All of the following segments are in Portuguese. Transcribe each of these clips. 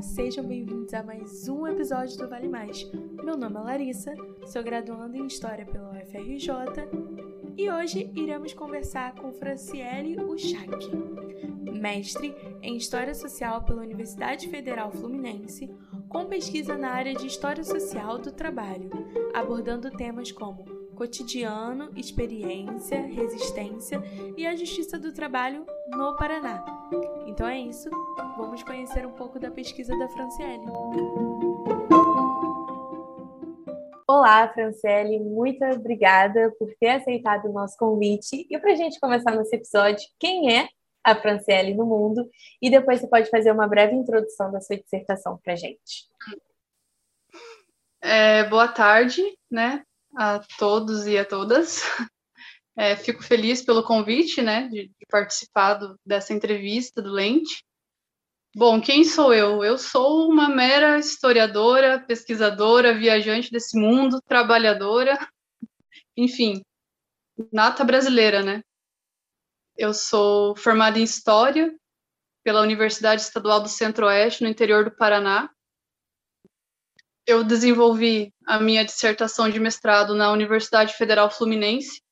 Sejam bem-vindos a mais um episódio do Vale Mais. Meu nome é Larissa, sou graduanda em História pela UFRJ e hoje iremos conversar com Franciele Uchac, mestre em História Social pela Universidade Federal Fluminense, com pesquisa na área de História Social do Trabalho, abordando temas como cotidiano, experiência, resistência e a justiça do trabalho no Paraná. Então é isso, vamos conhecer um pouco da pesquisa da Franciele. Olá, Franciele, muito obrigada por ter aceitado o nosso convite. E para a gente começar nesse episódio, quem é a Franciele no mundo? E depois você pode fazer uma breve introdução da sua dissertação para a gente. É, boa tarde, né? a todos e a todas. É, fico feliz pelo convite, né, de, de participar do, dessa entrevista do Lente. Bom, quem sou eu? Eu sou uma mera historiadora, pesquisadora, viajante desse mundo, trabalhadora, enfim, nata brasileira, né? Eu sou formada em História pela Universidade Estadual do Centro-Oeste, no interior do Paraná, eu desenvolvi a minha dissertação de mestrado na Universidade Federal Fluminense,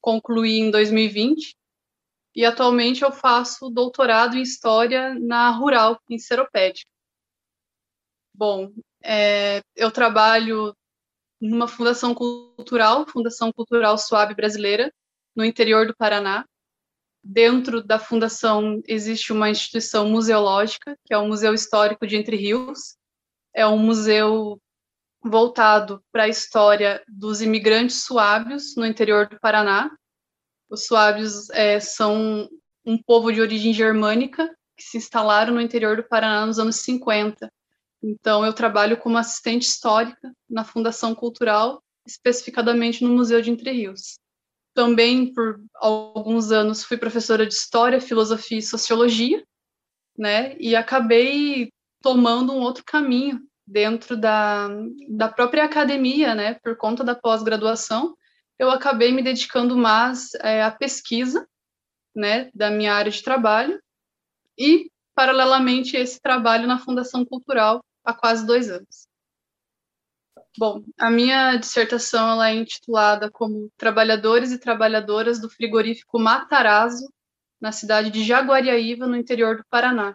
concluí em 2020, e atualmente eu faço doutorado em História na Rural, em Seropédica. Bom, é, eu trabalho numa fundação cultural, Fundação Cultural Suave Brasileira, no interior do Paraná. Dentro da fundação existe uma instituição museológica, que é o Museu Histórico de Entre Rios, é um museu voltado para a história dos imigrantes suábios no interior do Paraná. Os suábios é, são um povo de origem germânica que se instalaram no interior do Paraná nos anos 50. Então, eu trabalho como assistente histórica na Fundação Cultural, especificadamente no Museu de Entre Rios. Também, por alguns anos, fui professora de História, Filosofia e Sociologia, né? E acabei tomando um outro caminho dentro da, da própria academia, né, por conta da pós-graduação, eu acabei me dedicando mais é, à pesquisa, né, da minha área de trabalho, e, paralelamente, esse trabalho na Fundação Cultural há quase dois anos. Bom, a minha dissertação ela é intitulada como Trabalhadores e Trabalhadoras do Frigorífico Matarazzo, na cidade de Jaguariaíva, no interior do Paraná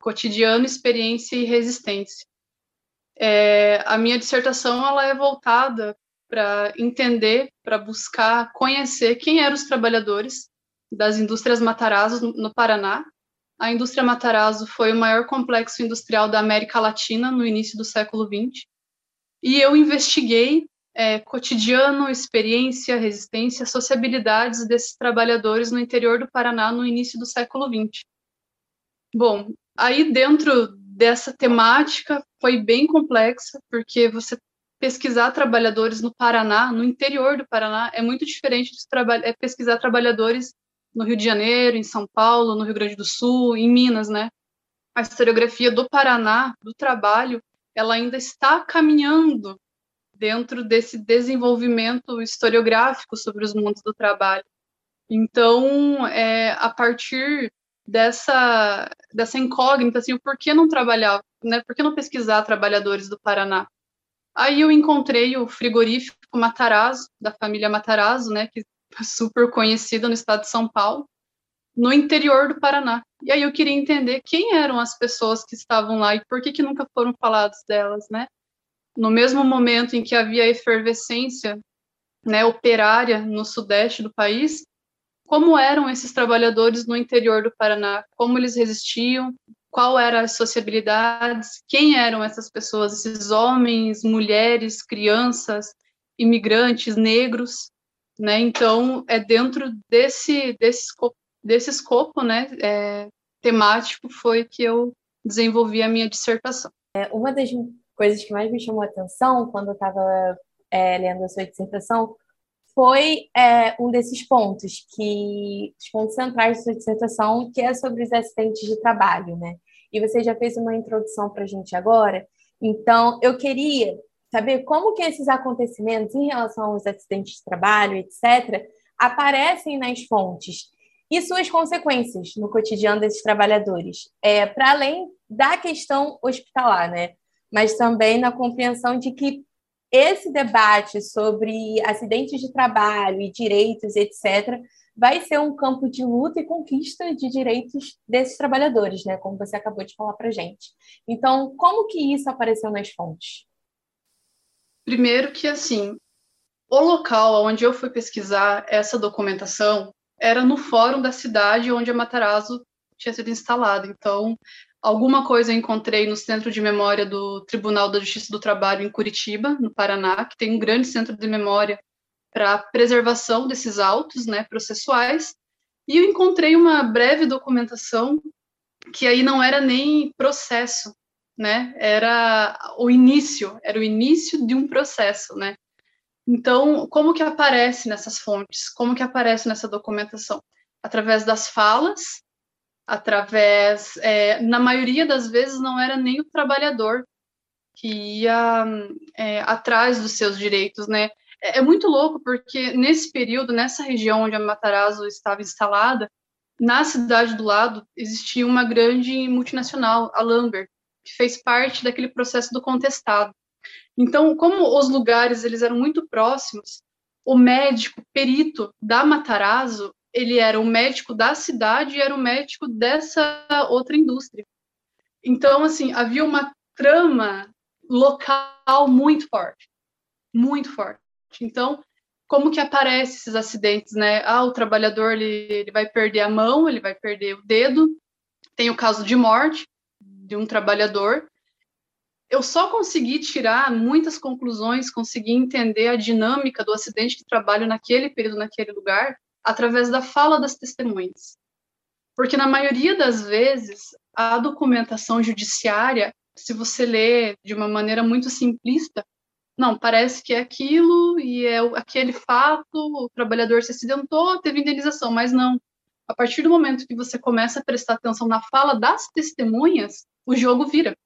cotidiano, experiência e resistência. É, a minha dissertação ela é voltada para entender, para buscar conhecer quem eram os trabalhadores das indústrias Matarazzo no, Paraná. A indústria Matarazzo foi o maior complexo industrial da América Latina no início do século XX. E eu investiguei é, cotidiano, experiência, resistência, sociabilidades desses trabalhadores no interior do Paraná no início do século XX. Bom, Aí, dentro dessa temática, foi bem complexa, porque você pesquisar trabalhadores no Paraná, no interior do Paraná, é muito diferente de é pesquisar trabalhadores no Rio de Janeiro, em São Paulo, no Rio Grande do Sul, em Minas, né? A historiografia do Paraná, do trabalho, ela ainda está caminhando dentro desse desenvolvimento historiográfico sobre os mundos do trabalho. Então, é, a partir dessa, dessa incógnita, assim, o porquê não trabalhar, né? Por que não pesquisar trabalhadores do Paraná? Aí eu encontrei o frigorífico Matarazzo, da família Matarazzo, né, que é super conhecida no estado de São Paulo, no interior do Paraná. E aí eu queria entender quem eram as pessoas que estavam lá e por que, que nunca foram falados delas, né? No mesmo momento em que havia efervescência né, operária no sudeste do país, como eram esses trabalhadores no interior do Paraná, como eles resistiam, qual eram as sociabilidades, quem eram essas pessoas, esses homens, mulheres, crianças, imigrantes, negros, né? Então, é dentro desse, desse, escopo, desse escopo né, é, temático foi que eu desenvolvi a minha dissertação. É, uma das coisas que mais me chamou a atenção quando eu estava é, lendo a sua dissertação foi é, um desses pontos que os pontos centrais da sua dissertação, que é sobre os acidentes de trabalho, né? E você já fez uma introdução para a gente agora. Então, eu queria saber como que esses acontecimentos em relação aos acidentes de trabalho, etc., aparecem nas fontes e suas consequências no cotidiano desses trabalhadores, é, para além da questão hospitalar, né? Mas também na compreensão de que esse debate sobre acidentes de trabalho e direitos, etc., vai ser um campo de luta e conquista de direitos desses trabalhadores, né? Como você acabou de falar para gente. Então, como que isso apareceu nas fontes? Primeiro que assim, o local onde eu fui pesquisar essa documentação era no fórum da cidade onde a Matarazzo tinha sido instalada. Então, alguma coisa eu encontrei no Centro de Memória do Tribunal da Justiça do Trabalho em Curitiba, no Paraná, que tem um grande centro de memória para preservação desses autos né, processuais, e eu encontrei uma breve documentação que aí não era nem processo, né? Era o início, era o início de um processo, né? Então, como que aparece nessas fontes? Como que aparece nessa documentação? Através das falas, através, é, na maioria das vezes não era nem o trabalhador que ia é, atrás dos seus direitos, né? É, é, muito louco porque nesse período, nessa região onde a Matarazzo estava instalada, na cidade do lado existia uma grande multinacional, a Lambert, que fez parte daquele processo do contestado. Então, como os lugares eles eram muito próximos, o médico perito da Matarazzo, ele era o médico da cidade e era o médico dessa outra indústria. Então, assim, havia uma trama local muito forte, muito forte. Então, como que aparecem esses acidentes, né? Ah, o trabalhador ele, ele vai perder a mão, ele vai perder o dedo. Tem o caso de morte de um trabalhador. Eu só consegui tirar muitas conclusões, consegui entender a dinâmica do acidente de trabalho naquele período, naquele lugar, através da fala das testemunhas. Porque na maioria das vezes, a documentação judiciária, se você lê de uma maneira muito simplista, não, parece que é aquilo e é aquele fato, o trabalhador se acidentou, teve indenização, mas não. A partir do momento que você começa a prestar atenção na fala das testemunhas, o jogo vira,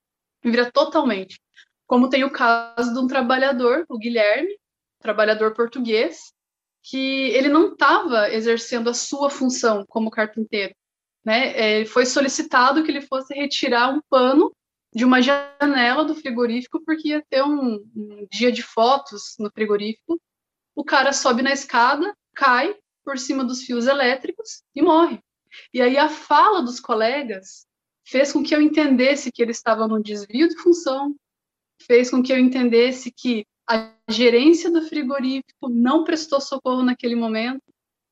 vira totalmente. Como tem o caso de um trabalhador, o Guilherme, trabalhador português, que ele não estava exercendo a sua função como carpinteiro. Né? É, foi solicitado que ele fosse retirar um pano de uma janela do frigorífico porque ia ter um, um dia de fotos no frigorífico. O cara sobe na escada, cai por cima dos fios elétricos e morre. E aí a fala dos colegas fez com que eu entendesse que ele estava num desvio de função, fez com que eu entendesse que a gerência do frigorífico não prestou socorro naquele momento.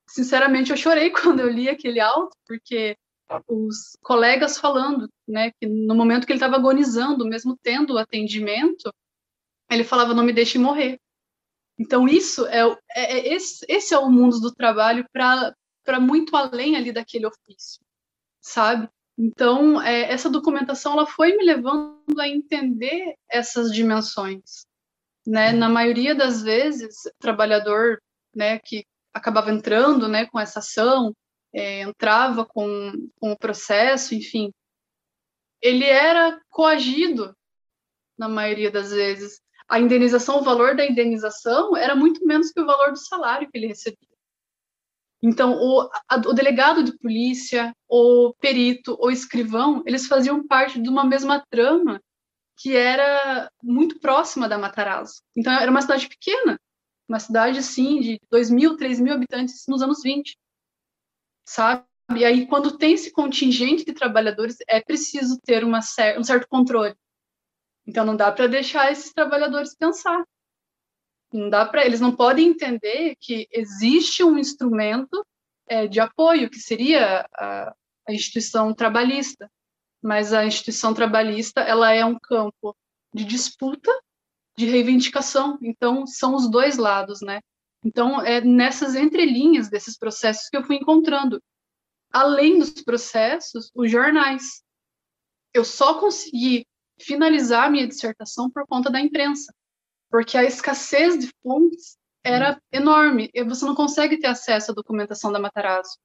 Sinceramente, eu chorei quando eu li aquele auto, porque os colegas falando, né, que no momento que ele estava agonizando, mesmo tendo atendimento, ele falava: "Não me deixe morrer". Então isso é, é, é esse, esse, é o mundo do trabalho para para muito além ali daquele ofício, sabe? Então é, essa documentação ela foi me levando a entender essas dimensões, né? Na maioria das vezes, o trabalhador, né, que acabava entrando, né, com essa ação é, entrava com, com o processo, enfim, ele era coagido na maioria das vezes. A indenização, o valor da indenização era muito menos que o valor do salário que ele recebia. Então, o, a, o delegado de polícia, o perito, o escrivão, eles faziam parte de uma mesma trama que era muito próxima da Matarazzo. Então, era uma cidade pequena, uma cidade, sim, de 2 mil, 3 mil habitantes nos anos 20 sabe? E aí, quando tem esse contingente de trabalhadores, é preciso ter uma cer um certo controle. Então, não dá para deixar esses trabalhadores pensar. Não dá para eles não podem entender que existe um instrumento é, de apoio que seria a, a instituição trabalhista, mas a instituição trabalhista ela é um campo de disputa, de reivindicação. Então, são os dois lados, né? Então, é nessas entrelinhas desses processos que eu fui encontrando. Além dos processos, os jornais. Eu só consegui finalizar minha dissertação por conta da imprensa, porque a escassez de fontes era enorme. E você não consegue ter acesso à documentação da Matarazzo.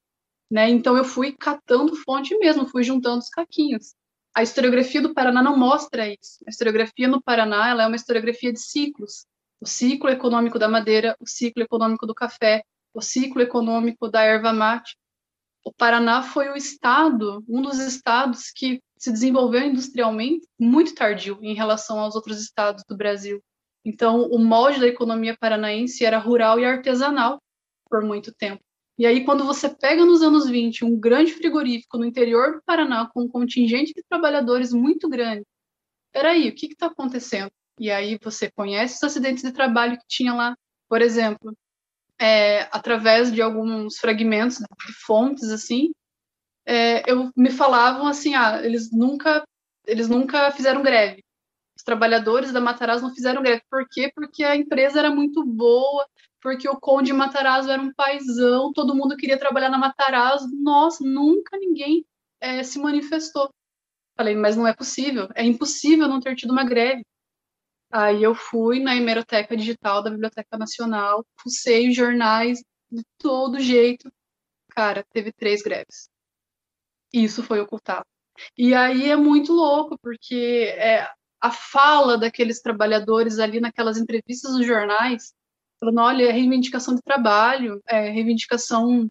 Né? Então, eu fui catando fonte mesmo, fui juntando os caquinhos. A historiografia do Paraná não mostra isso. A historiografia no Paraná ela é uma historiografia de ciclos o ciclo econômico da madeira, o ciclo econômico do café, o ciclo econômico da erva mate. o Paraná foi o estado, um dos estados que se desenvolveu industrialmente muito tardio em relação aos outros estados do Brasil. Então, o molde da economia paranaense era rural e artesanal por muito tempo. E aí, quando você pega nos anos 20 um grande frigorífico no interior do Paraná com um contingente de trabalhadores muito grande, peraí, o que está acontecendo? E aí você conhece os acidentes de trabalho que tinha lá, por exemplo, é, através de alguns fragmentos de fontes assim, é, eu me falavam assim, ah, eles nunca, eles nunca fizeram greve. Os trabalhadores da Matarazzo não fizeram greve. Por quê? Porque a empresa era muito boa, porque o Conde Matarazzo era um paizão, todo mundo queria trabalhar na Matarazzo. Nossa, nunca ninguém é, se manifestou. Falei, mas não é possível, é impossível não ter tido uma greve. Aí eu fui na hemeroteca digital da Biblioteca Nacional, fucei os jornais de todo jeito. Cara, teve três greves. Isso foi ocultado. E aí é muito louco, porque é, a fala daqueles trabalhadores ali naquelas entrevistas nos jornais, falando, olha, é reivindicação de trabalho, é reivindicação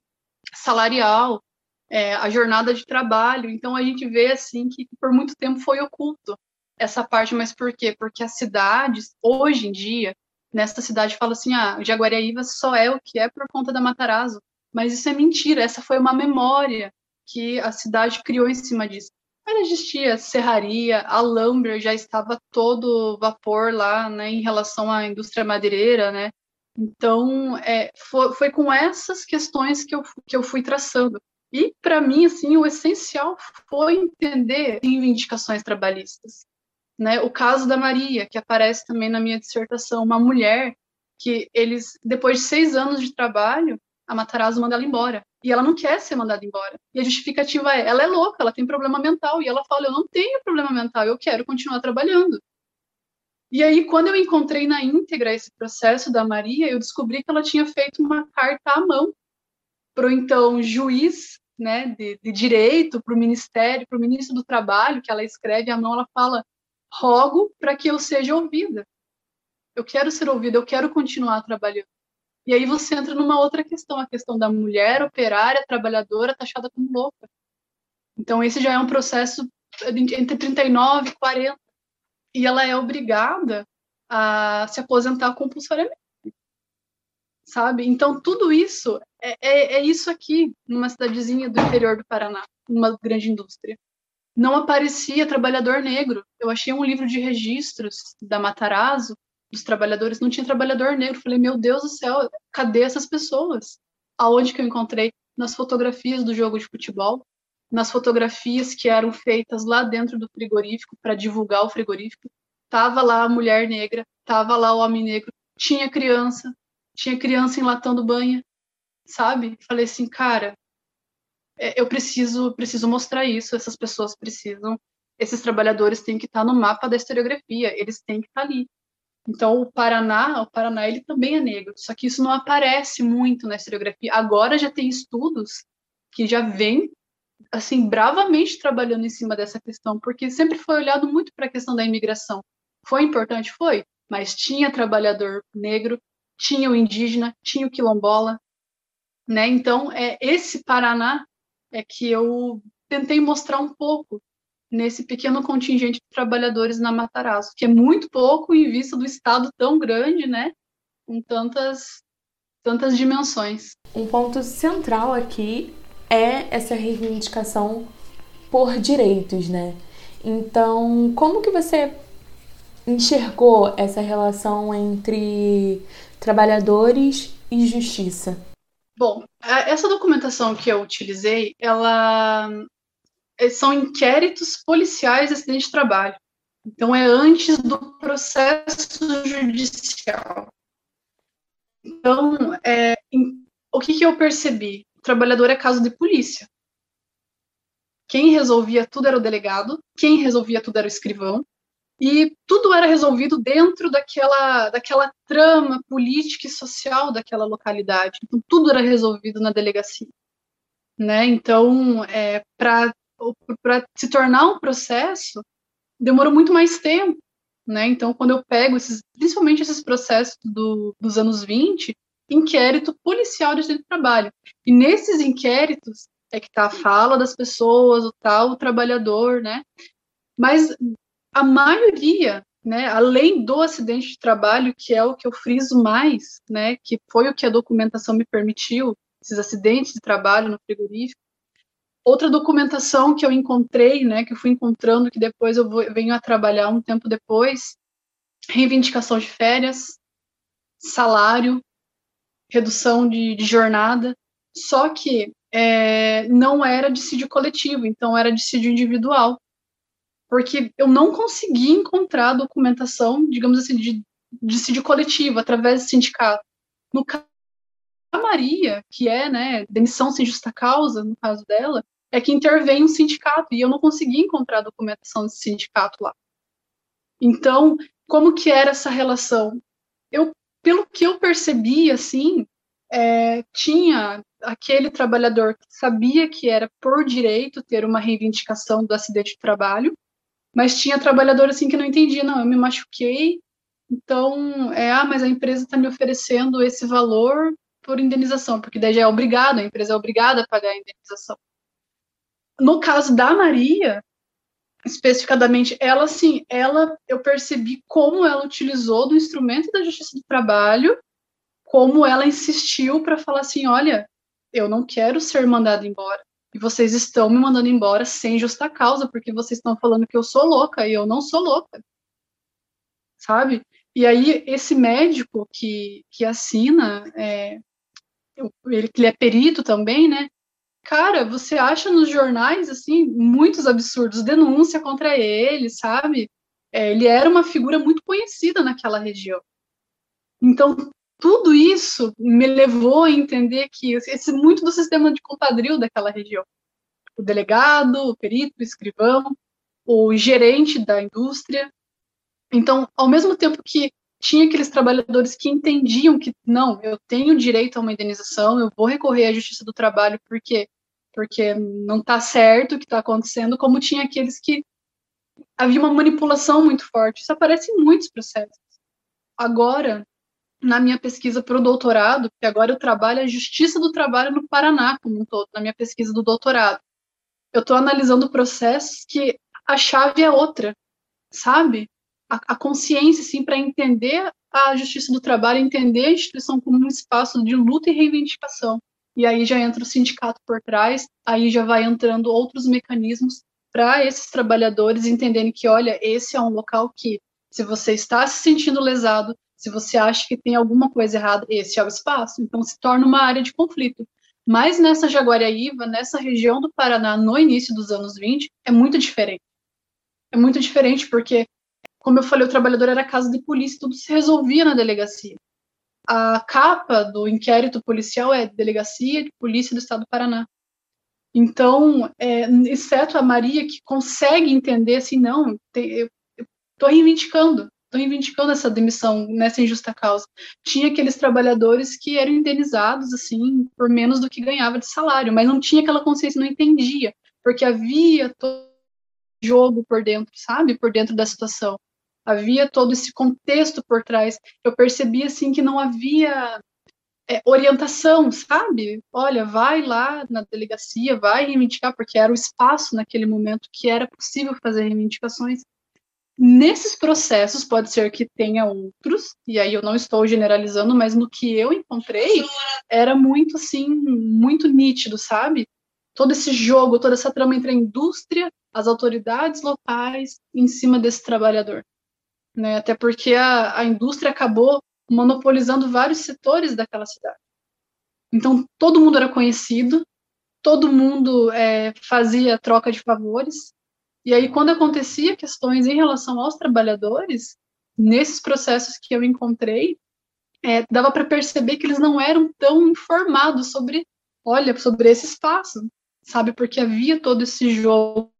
salarial, é, a jornada de trabalho. Então a gente vê assim que por muito tempo foi oculto essa parte, mas por quê? Porque as cidades, hoje em dia, nessa cidade fala assim, ah, Jaguariaíva só é o que é por conta da Matarazzo, mas isso é mentira, essa foi uma memória que a cidade criou em cima disso. Mas existia serraria, a Lumber já estava todo vapor lá, né, em relação à indústria madeireira, né, então, é, foi, foi, com essas questões que eu, que eu fui traçando. E, para mim, assim, o essencial foi entender reivindicações trabalhistas né? O caso da Maria, que aparece também na minha dissertação, uma mulher que eles, depois de seis anos de trabalho, a Matarazzo manda ela embora. E ela não quer ser mandada embora. E a justificativa é, ela é louca, ela tem problema mental. E ela fala, eu não tenho problema mental, eu quero continuar trabalhando. E aí, quando eu encontrei na íntegra esse processo da Maria, eu descobri que ela tinha feito uma carta à mão para o então juiz né, de, de direito, para o ministério, para o ministro do trabalho, que ela escreve à mão, ela fala: rogo para que eu seja ouvida. Eu quero ser ouvida, eu quero continuar trabalhando. E aí você entra numa outra questão, a questão da mulher operária, trabalhadora, taxada como louca. Então esse já é um processo entre 39 e 40. E ela é obrigada a se aposentar compulsoriamente. Sabe? Então tudo isso é, é, é isso aqui, numa cidadezinha do interior do Paraná, numa grande indústria não aparecia trabalhador negro. Eu achei um livro de registros da Matarazzo, dos trabalhadores, não tinha trabalhador negro. Falei, meu Deus do céu, cadê essas pessoas? Aonde que eu encontrei? Nas fotografias do jogo de futebol, nas fotografias que eram feitas lá dentro do frigorífico para divulgar o frigorífico. Tava lá a mulher negra, tava lá o homem negro, tinha criança, tinha criança enlatando banha, sabe? Falei assim, cara, é, eu preciso, preciso mostrar isso, essas pessoas precisam, esses trabalhadores têm que estar no mapa da historiografia, eles têm que estar ali. Então, o Paraná, o Paraná, ele também é negro, só que isso não aparece muito na historiografia. Agora já tem estudos que já vêm, assim, bravamente trabalhando em cima dessa questão, porque sempre foi olhado muito para a questão da imigração. Foi importante? Foi, mas tinha trabalhador negro, tinha o indígena, tinha o quilombola, né? Então, é, esse Paraná é que eu tentei mostrar um pouco nesse pequeno contingente de trabalhadores na Matarazzo, que é muito pouco em vista do estado tão grande, né? Com tantas tantas dimensões. Um ponto central aqui é essa reivindicação por direitos, né? Então, como que você enxergou essa relação entre trabalhadores e justiça? Bom, essa documentação que eu utilizei, ela são inquéritos policiais de acidente de trabalho. Então é antes do processo judicial. Então, é, em, o que, que eu percebi? O trabalhador é caso de polícia. Quem resolvia tudo era o delegado, quem resolvia tudo era o escrivão, e tudo era resolvido dentro daquela, daquela trama política e social daquela localidade. Então, tudo era resolvido na delegacia. Né? Então, é, para se tornar um processo, demorou muito mais tempo. Né? Então, quando eu pego esses, principalmente esses processos do, dos anos 20, inquérito policial de trabalho. E nesses inquéritos é que está a fala das pessoas, o tal o trabalhador, né? Mas a maioria, né, além do acidente de trabalho, que é o que eu friso mais, né, que foi o que a documentação me permitiu, esses acidentes de trabalho no frigorífico, outra documentação que eu encontrei, né, que eu fui encontrando, que depois eu vou, venho a trabalhar um tempo depois, reivindicação de férias, salário, redução de, de jornada, só que é, não era dissídio coletivo, então era dissídio individual, porque eu não consegui encontrar documentação, digamos assim, de dissídio coletivo através do sindicato. No caso da Maria, que é, né, demissão sem justa causa, no caso dela, é que intervém um sindicato, e eu não consegui encontrar documentação desse sindicato lá. Então, como que era essa relação? Eu, pelo que eu percebi, assim, é, tinha aquele trabalhador que sabia que era por direito ter uma reivindicação do acidente de trabalho, mas tinha trabalhador assim que não entendia, não, eu me machuquei, então, é, ah, mas a empresa está me oferecendo esse valor por indenização, porque daí já é obrigado, a empresa é obrigada a pagar a indenização. No caso da Maria, especificadamente, ela sim, ela eu percebi como ela utilizou do instrumento da Justiça do Trabalho, como ela insistiu para falar assim, olha, eu não quero ser mandada embora. E vocês estão me mandando embora sem justa causa, porque vocês estão falando que eu sou louca e eu não sou louca. Sabe? E aí, esse médico que, que assina, é, ele, ele é perito também, né? Cara, você acha nos jornais, assim, muitos absurdos, denúncia contra ele, sabe? É, ele era uma figura muito conhecida naquela região. Então, tudo isso me levou a entender que esse muito do sistema de compadril daquela região. O delegado, o perito, o escrivão, o gerente da indústria. Então, ao mesmo tempo que tinha aqueles trabalhadores que entendiam que não, eu tenho direito a uma indenização, eu vou recorrer à justiça do trabalho porque porque não está certo o que está acontecendo, como tinha aqueles que havia uma manipulação muito forte. Isso aparece em muitos processos. Agora, na minha pesquisa para o doutorado, porque agora eu trabalho a justiça do trabalho no Paraná como um todo, na minha pesquisa do doutorado. Eu estou analisando processos que a chave é outra, sabe? A, consciência, assim, para entender a justiça do trabalho, entender a instituição como um espaço de luta e reivindicação. E aí já entra o sindicato por trás, aí já vai entrando outros mecanismos para esses trabalhadores entenderem que, olha, esse é um local que, se você está se sentindo lesado, se você acha que tem alguma coisa errada, esse é o espaço. Então se torna uma área de conflito. Mas nessa Jaguariaíva, nessa região do Paraná, no início dos anos 20, é muito diferente. É muito diferente porque, como eu falei, o trabalhador era casa de polícia, tudo se resolvia na delegacia. A capa do inquérito policial é Delegacia de Polícia do Estado do Paraná. Então, é, exceto a Maria, que consegue entender assim, não, eu estou reivindicando, estou reivindicando essa demissão nessa injusta causa. Tinha aqueles trabalhadores que eram indenizados assim por menos do que ganhava de salário, mas não tinha aquela consciência, não entendia, porque havia todo jogo por dentro, sabe, por dentro da situação. Havia todo esse contexto por trás. Eu percebi assim que não havia é, orientação, sabe? Olha, vai lá na delegacia, vai reivindicar, porque era o espaço naquele momento que era possível fazer reivindicações. Nesses processos, pode ser que tenha outros, e aí eu não estou generalizando, mas no que eu encontrei, era muito, assim, muito nítido, sabe? Todo esse jogo, toda essa trama entre a indústria, as autoridades locais, em cima desse trabalhador. Né? Até porque a, a indústria acabou monopolizando vários setores daquela cidade. Então, todo mundo era conhecido, todo mundo é, fazia troca de favores, e aí, quando acontecia questões em relação aos trabalhadores, nesses processos que eu encontrei, é, dava para perceber que eles não eram tão informados sobre, olha, sobre esse espaço, sabe? Porque havia todo esse jogo,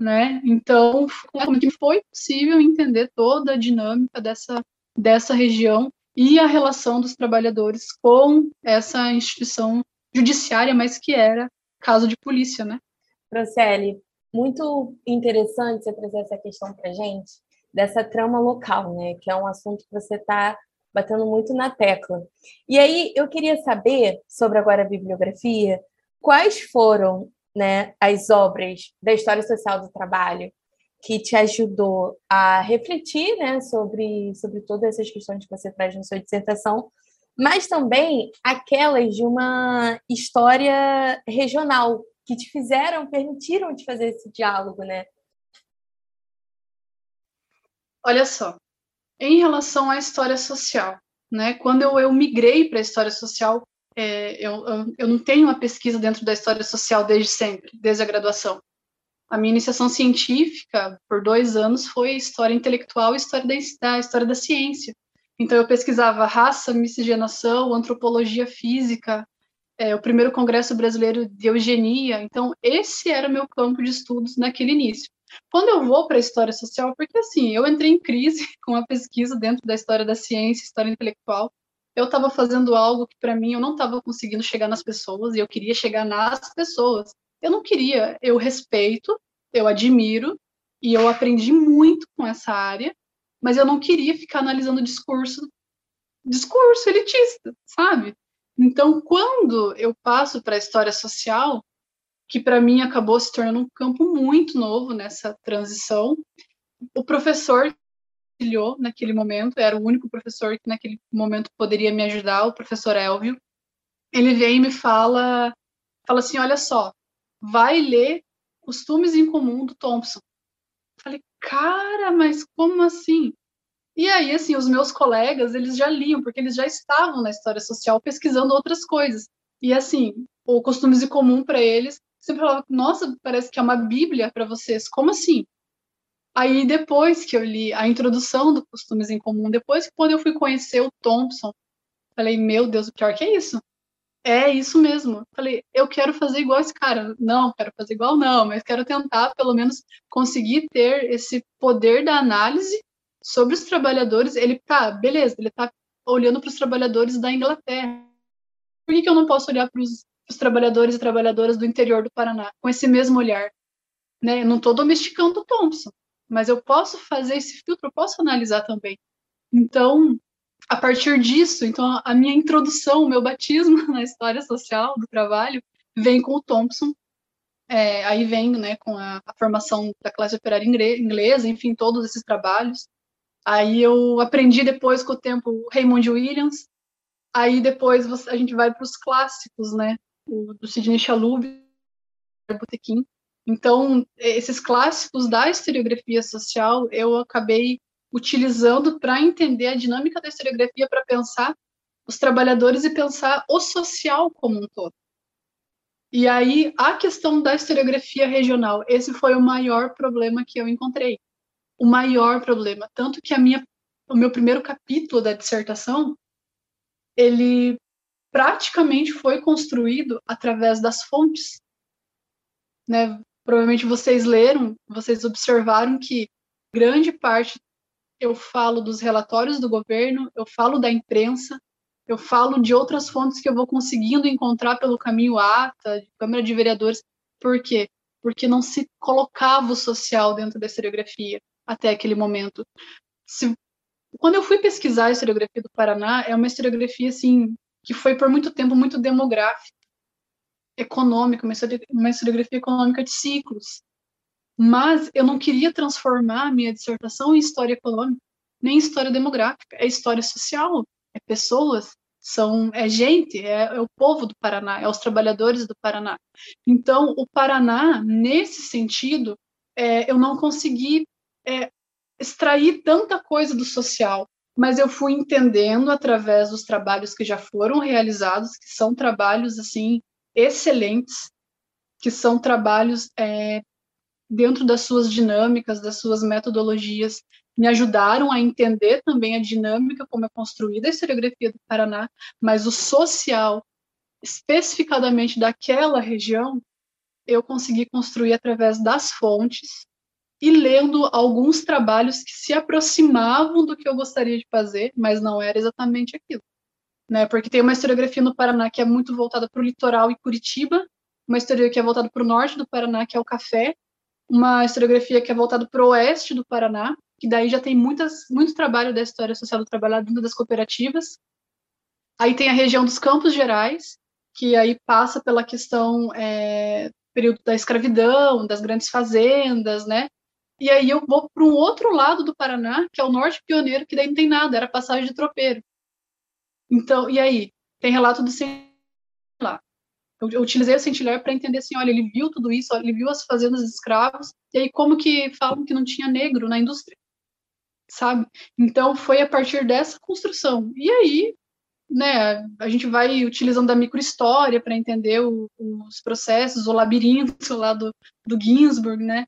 né? Então, como que foi possível entender toda a dinâmica dessa, dessa região e a relação dos trabalhadores com essa instituição judiciária, mas que era caso de polícia, né? Franciele, muito interessante você trazer essa questão para gente dessa trama local, né? Que é um assunto que você está batendo muito na tecla. E aí eu queria saber sobre agora a bibliografia, quais foram né, as obras da história social do trabalho que te ajudou a refletir né, sobre, sobre todas essas questões que você traz na sua dissertação, mas também aquelas de uma história regional que te fizeram, permitiram te fazer esse diálogo, né? Olha só, em relação à história social, né? Quando eu, eu migrei para a história social, é, eu, eu, não tenho uma pesquisa dentro da história social desde sempre, desde a graduação. A minha iniciação científica, por dois anos, foi história intelectual e história da, da história da ciência. Então, eu pesquisava raça, miscigenação, antropologia física, é, o primeiro Congresso Brasileiro de Eugenia. Então, esse era o meu campo de estudos naquele início. Quando eu vou para a história social, porque assim, eu entrei em crise com a pesquisa dentro da história da ciência, história intelectual, eu estava fazendo algo que para mim eu não estava conseguindo chegar nas pessoas e eu queria chegar nas pessoas. Eu não queria, eu respeito, eu admiro e eu aprendi muito com essa área, mas eu não queria ficar analisando discurso discurso elitista, sabe? Então, quando eu passo para a história social, que para mim acabou se tornando um campo muito novo nessa transição, o professor auxiliou naquele momento, era o único professor que naquele momento poderia me ajudar, o professor Elvio. Ele vem e me fala, fala assim, olha só, vai ler Costumes em Comum do Thompson. Eu falei, cara, mas como assim? E aí, assim, os meus colegas, eles já liam, porque eles já estavam na história social pesquisando outras coisas. E assim, o Costumes em Comum para eles, sempre falava, nossa, parece que é uma bíblia para vocês. Como assim? Aí depois que eu li a introdução do Costumes em Comum, depois que quando eu fui conhecer o Thompson, falei, meu Deus, o pior que é isso. É isso mesmo. Falei, eu quero fazer igual esse cara. Não, quero fazer igual não, mas quero tentar pelo menos conseguir ter esse poder da análise sobre os trabalhadores. Ele tá, beleza, ele tá olhando para os trabalhadores da Inglaterra. Por que, que eu não posso olhar para os trabalhadores e trabalhadoras do interior do Paraná com esse mesmo olhar? Né? Eu não estou domesticando o Thompson mas eu posso fazer esse filtro, eu posso analisar também. Então, a partir disso, então a minha introdução, o meu batismo na história social do trabalho vem com o Thompson. É, aí vem, né, com a, a, formação da classe operária inglesa, enfim, todos esses trabalhos. Aí eu aprendi depois com o tempo Raymond Williams. Aí depois você, a gente vai para os clássicos, né, o, do Sidney Chalub, Botequim. Então, esses clássicos da historiografia social eu acabei utilizando para entender a dinâmica da historiografia para pensar os trabalhadores e pensar o social como um todo. E aí, a questão da historiografia regional, esse foi o maior problema que eu encontrei. O maior problema. Tanto que a minha, o meu primeiro capítulo da dissertação, ele praticamente foi construído através das fontes. Né? Provavelmente vocês leram, vocês observaram que grande parte eu falo dos relatórios do governo, eu falo da imprensa, eu falo de outras fontes que eu vou conseguindo encontrar pelo caminho ata, de Câmara de Vereadores. Por quê? Porque não se colocava o social dentro da historiografia até aquele momento. Se, quando eu fui pesquisar a historiografia do Paraná, é uma historiografia assim que foi por muito tempo muito demográfica econômica, uma historiografia econômica de ciclos. Mas eu não queria transformar a minha dissertação em história econômica, nem história demográfica, é história social, é pessoas, são é gente, é, é, o povo do Paraná, é os trabalhadores do Paraná. Então, o Paraná, nesse sentido, é, eu não consegui é, extrair tanta coisa do social, mas eu fui entendendo através dos trabalhos que já foram realizados, que são trabalhos assim excelentes, que são trabalhos é, dentro das suas dinâmicas, das suas metodologias, me ajudaram a entender também a dinâmica como é construída a historiografia do Paraná, mas o social, especificadamente daquela região, eu consegui construir através das fontes e lendo alguns trabalhos que se aproximavam do que eu gostaria de fazer, mas não era exatamente aquilo né? Porque tem uma historiografia no Paraná que é muito voltada para o litoral e Curitiba, uma historiografia que é voltada para o norte do Paraná, que é o café, uma historiografia que é voltada para o oeste do Paraná, que daí já tem muitas, muito trabalho da história social do trabalho dentro das cooperativas. Aí tem a região dos Campos Gerais, que aí passa pela questão é, período da escravidão, das grandes fazendas, né? E aí eu vou para um outro lado do Paraná, que é o norte pioneiro, que daí não tem nada, era passagem de tropeiro. Então, e aí? Tem relato do lá. Eu, utilizei o Saint-Hilaire para entender assim, olha, ele viu tudo isso, ele viu as fazendas de escravos, e aí como que falam que não tinha negro na indústria? Sabe? Então foi a partir dessa construção. E aí né, a gente vai utilizando a microhistória para entender o, os processos, o labirinto lá do, do Ginsburg, né?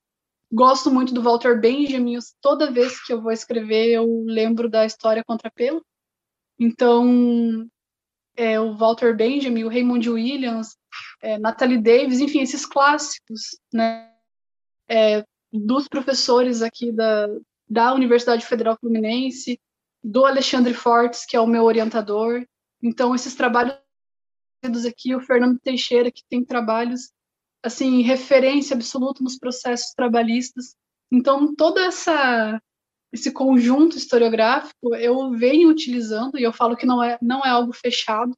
Gosto muito do Walter Benjamin, toda vez que eu vou escrever eu lembro da história contra pelo. Então, é, o Walter Benjamin, o Raymond Williams, é, Natalie Davis, enfim, esses clássicos, né? É, dos professores aqui da, da Universidade Federal Fluminense, do Alexandre Fortes, que é o meu orientador, então, esses trabalhos aqui, o Fernando Teixeira, que tem trabalhos, assim, referência absoluta nos processos trabalhistas. Então, toda essa esse conjunto historiográfico eu venho utilizando e eu falo que não é não é algo fechado,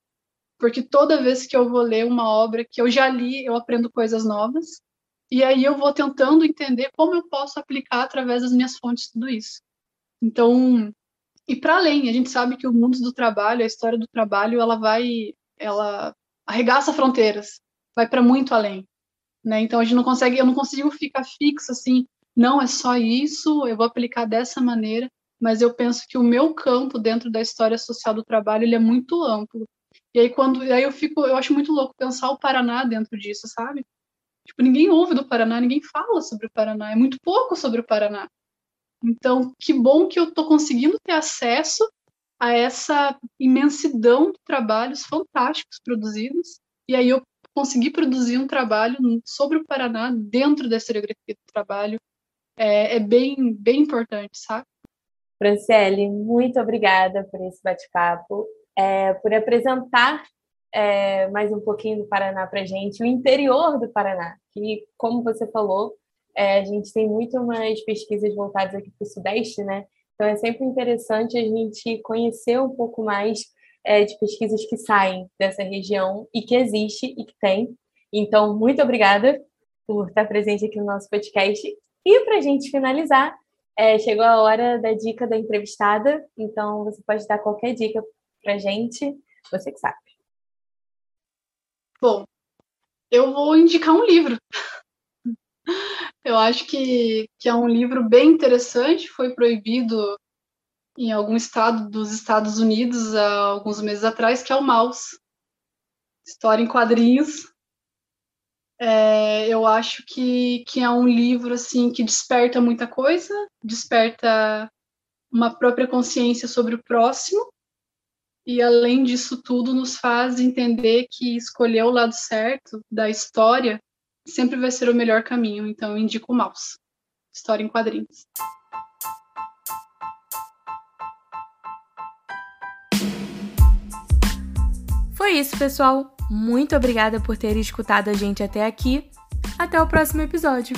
porque toda vez que eu vou ler uma obra que eu já li, eu aprendo coisas novas. E aí eu vou tentando entender como eu posso aplicar através das minhas fontes tudo isso. Então, e para além, a gente sabe que o mundo do trabalho, a história do trabalho, ela vai, ela arregaça fronteiras, vai para muito além, né? Então a gente não consegue, eu não consigo ficar fixo assim, não é só isso, eu vou aplicar dessa maneira, mas eu penso que o meu campo dentro da história social do trabalho ele é muito amplo. E aí quando, aí eu fico, eu acho muito louco pensar o Paraná dentro disso, sabe? Tipo, ninguém ouve do Paraná, ninguém fala sobre o Paraná, é muito pouco sobre o Paraná. Então, que bom que eu estou conseguindo ter acesso a essa imensidão de trabalhos fantásticos produzidos, e aí eu consegui produzir um trabalho sobre o Paraná dentro da historiografia do trabalho. É, é bem, bem importante, sabe? Franciele, muito obrigada por esse bate-papo, é, por apresentar é, mais um pouquinho do Paraná para gente, o interior do Paraná, que, como você falou, é, a gente tem muito mais pesquisas voltadas aqui para o Sudeste, né? Então é sempre interessante a gente conhecer um pouco mais é, de pesquisas que saem dessa região e que existe e que tem. Então, muito obrigada por estar presente aqui no nosso podcast. E para a gente finalizar, é, chegou a hora da dica da entrevistada. Então, você pode dar qualquer dica para a gente, você que sabe. Bom, eu vou indicar um livro. Eu acho que, que é um livro bem interessante, foi proibido em algum estado dos Estados Unidos há alguns meses atrás, que é o Mouse. História em quadrinhos. É, eu acho que, que é um livro assim que desperta muita coisa, desperta uma própria consciência sobre o próximo, e além disso tudo, nos faz entender que escolher o lado certo da história sempre vai ser o melhor caminho, então eu indico o Mouse. História em quadrinhos. Foi isso, pessoal. Muito obrigada por ter escutado a gente até aqui. Até o próximo episódio.